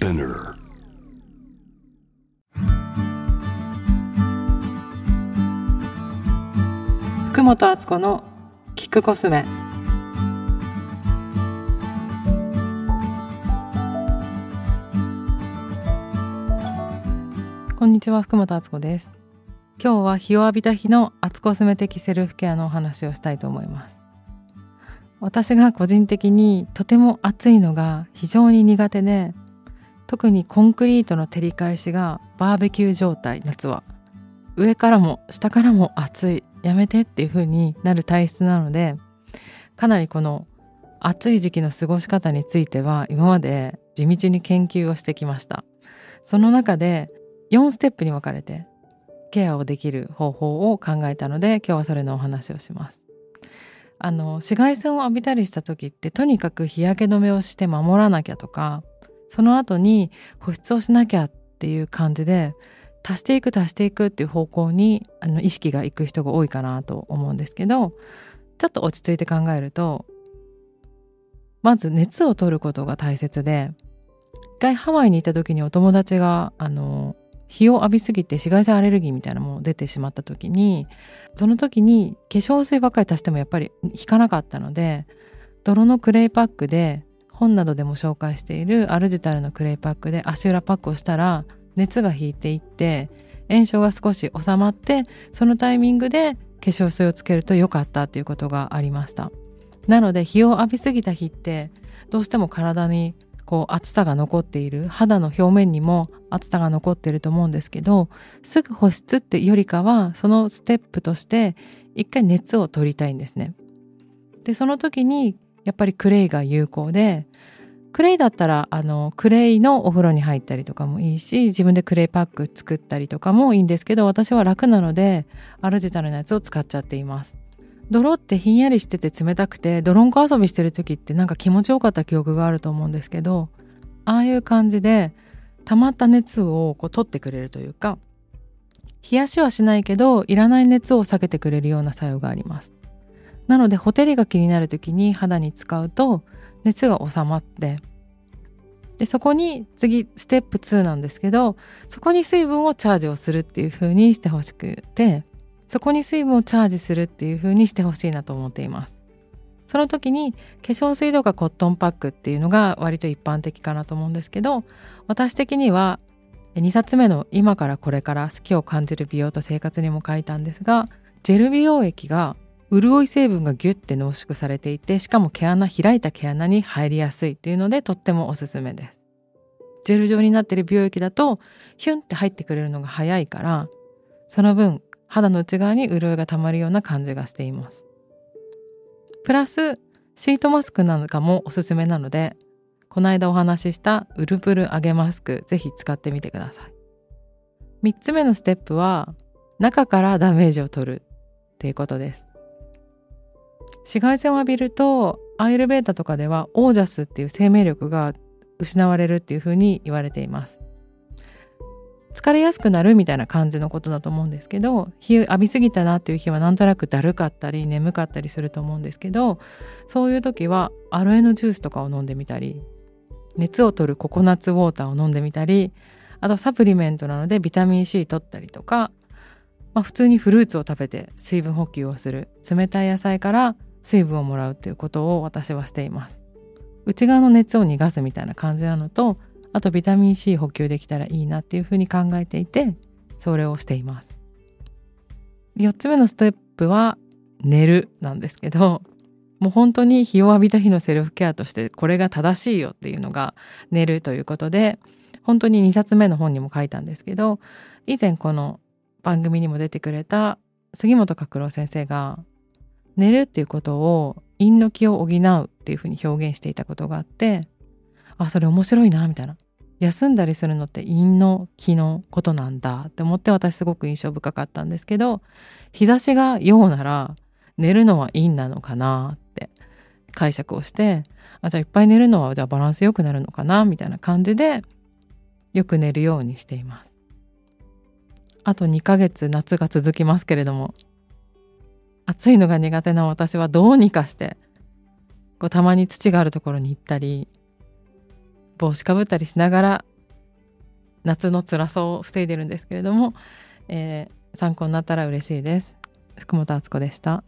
Spinner. 福本敦子のキックコスメこんにちは福本敦子です今日は日を浴びた日の厚コスメ的セルフケアのお話をしたいと思います私が個人的にとても暑いのが非常に苦手で特にコンクリートの照り返しがバーベキュー状態夏は。上からも下からも暑い。やめてっていう風になる体質なのでかなりこの暑い時期の過ごし方については今まで地道に研究をしてきました。その中で4ステップに分かれてケアをできる方法を考えたので今日はそれのお話をします。あの紫外線を浴びたりした時ってとにかく日焼け止めをして守らなきゃとかその後に保湿をしなきゃっていう感じで足していく足していくっていう方向にあの意識がいく人が多いかなと思うんですけどちょっと落ち着いて考えるとまず熱を取ることが大切で一回ハワイに行った時にお友達があの日を浴びすぎて紫外線アレルギーみたいなもの出てしまった時にその時に化粧水ばっかり足してもやっぱり引かなかったので泥のクレイパックで本などでも紹介しているアルジタルのクレイパックで足裏パックをしたら熱が引いていって炎症が少し収まってそのタイミングで化粧水をつけると良かったということがありました。なので日を浴びすぎた日ってどうしても体にこう暑さが残っている肌の表面にも暑さが残っていると思うんですけどすぐ保湿ってよりかはそのステップとして一回熱を取りたいんですね。でその時にやっぱりクレイが有効でクレイだったらあのクレイのお風呂に入ったりとかもいいし自分でクレイパック作ったりとかもいいんですけど私は楽なのでアルジタルのやつを使っちゃっています。泥ってひんやりしてて冷たくて泥んこ遊びしてる時ってなんか気持ちよかった記憶があると思うんですけどああいう感じで溜まった熱をこう取ってくれるというか冷やしはしないけどいらない熱を下げてくれるような作用があります。なのでほてりが気になる時に肌に使うと熱が収まってでそこに次ステップ2なんですけどそこに水分をチャージをするっていう風にしてほしくてそこに水分をチャージするっていう風にしてほしいなと思っています。その時に化粧水とかコットンパックっていうのが割と一般的かなと思うんですけど私的には2冊目の「今からこれから好きを感じる美容と生活」にも書いたんですがジェル美容液が潤い成分がギュッて濃縮されていてしかも毛穴開いた毛穴に入りやすいっていうのでとってもおすすめです。ジェル状になってる美容液だとヒュンって入ってくれるのが早いからその分肌の内側に潤いがたまるような感じがしています。プラスシートマスクなんかもおすすめなのでこの間お話ししたウルプル上げマスクぜひ使ってみてください。3つ目のステップは中からダメージを取るっていうことです。紫外線を浴びるとアイルベータとかではオージャスっていう生命力が失われるっていうふうに言われています。疲れやすくなるみたいな感じのことだと思うんですけど日浴びすぎたなっていう日はなんとなくだるかったり眠かったりすると思うんですけどそういう時はアロエのジュースとかを飲んでみたり熱を取るココナッツウォーターを飲んでみたりあとサプリメントなのでビタミン C 取ったりとか、まあ、普通にフルーツを食べて水分補給をする冷たい野菜から水分をもらうということを私はしています。内側の熱を逃がすみたいな感じなのとあとビタミン C 補給できたらいいなっていうふうに考えていてそれをしています。4つ目のステップは寝るなんですけどもう本当に日を浴びた日のセルフケアとしてこれが正しいよっていうのが寝るということで本当に2冊目の本にも書いたんですけど以前この番組にも出てくれた杉本角郎先生が寝るっていうことを陰の気を補うっていうふうに表現していたことがあってあそれ面白いなみたいな。休んだりするのって陰の気のことなんだって思って私すごく印象深かったんですけど日差しが陽なら寝るのは陰なのかなって解釈をしてあじゃあいっぱい寝るのはじゃあバランス良くなるのかなみたいな感じでよく寝るようにしています。あと2ヶ月夏が続きますけれども暑いのが苦手な私はどうにかしてこうたまに土があるところに行ったり帽子かぶったりしながら夏の辛さを防いでるんですけれども、えー参考になったら嬉しいです。福本敦子でした。